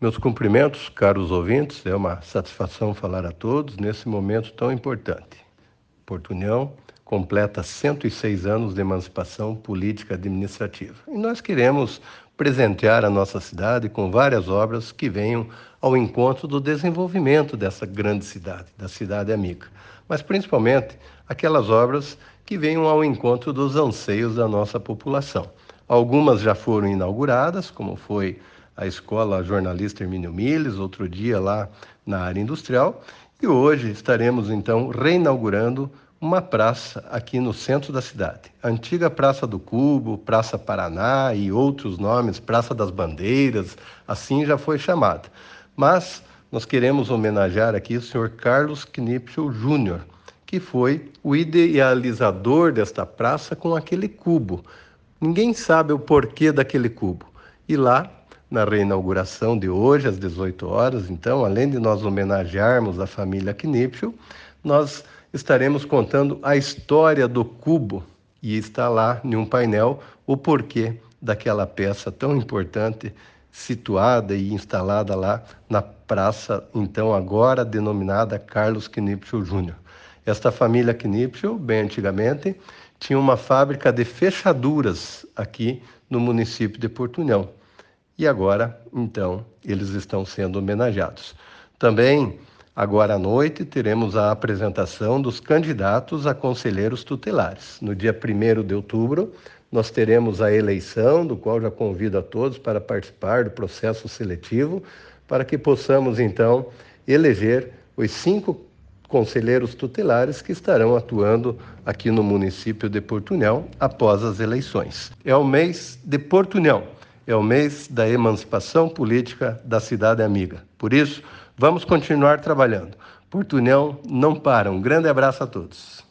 Meus cumprimentos, caros ouvintes, é uma satisfação falar a todos nesse momento tão importante. Porto União completa 106 anos de emancipação política administrativa. E nós queremos presentear a nossa cidade com várias obras que venham ao encontro do desenvolvimento dessa grande cidade, da cidade amiga. Mas principalmente aquelas obras que venham ao encontro dos anseios da nossa população. Algumas já foram inauguradas, como foi a Escola Jornalista Hermínio Miles, outro dia lá na área industrial, e hoje estaremos então reinaugurando uma praça aqui no centro da cidade. A antiga Praça do Cubo, Praça Paraná e outros nomes, Praça das Bandeiras, assim já foi chamada. Mas nós queremos homenagear aqui o senhor Carlos Knipschel Júnior, que foi o idealizador desta praça com aquele cubo. Ninguém sabe o porquê daquele cubo. E lá na reinauguração de hoje, às 18 horas. Então, além de nós homenagearmos a família Knipschel, nós estaremos contando a história do cubo e está lá em um painel o porquê daquela peça tão importante situada e instalada lá na praça, então agora denominada Carlos Knipschel Júnior. Esta família Knipschel, bem antigamente, tinha uma fábrica de fechaduras aqui no município de Porto União e agora, então, eles estão sendo homenageados. Também, agora à noite, teremos a apresentação dos candidatos a conselheiros tutelares. No dia 1 de outubro, nós teremos a eleição, do qual já convido a todos para participar do processo seletivo, para que possamos, então, eleger os cinco conselheiros tutelares que estarão atuando aqui no município de Porto União após as eleições. É o mês de Porto União é o mês da emancipação política da cidade amiga. Por isso, vamos continuar trabalhando. Porto União não para. Um grande abraço a todos.